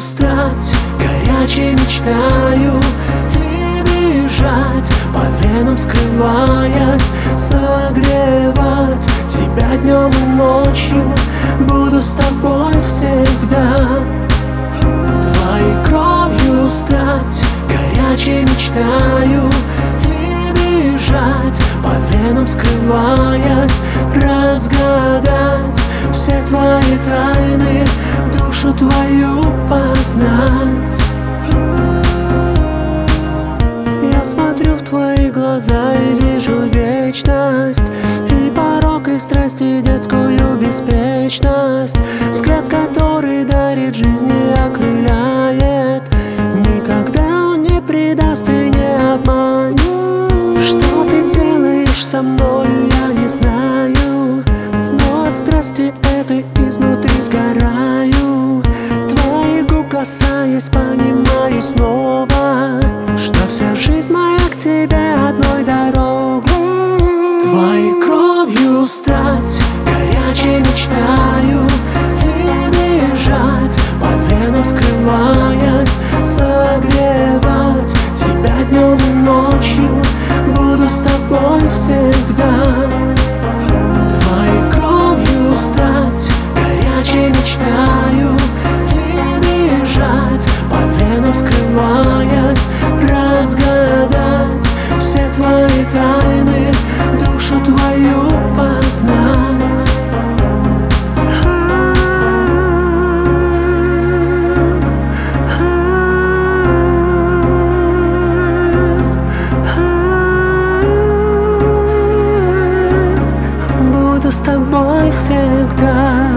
стать Горячей мечтаю И бежать по венам скрываясь Согревать тебя днем и ночью. Буду с тобой всегда. Твоей кровью стать Горячей мечтаю И бежать по венам скрываясь Разгадать все твои тайны Душу твою познать Я смотрю в твои глаза и вижу вечность. И порог, и страсть, и детскую беспечность. Взгляд, который дарит жизнь и окрыляет. Никогда он не предаст и не обманет. Что ты делаешь со мною, я не знаю. Но от страсти этой изнутри касаясь, понимаю снова Что вся жизнь моя к тебе одной дорогой. Твоей кровью стать горячей мечтаю И бежать по венам скрываясь Согревать тебя днем и ночью. Буду с тобой всегда. Твоей кровью стать горячей мечтаю. с тобой всегда.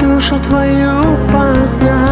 Душу твою познать.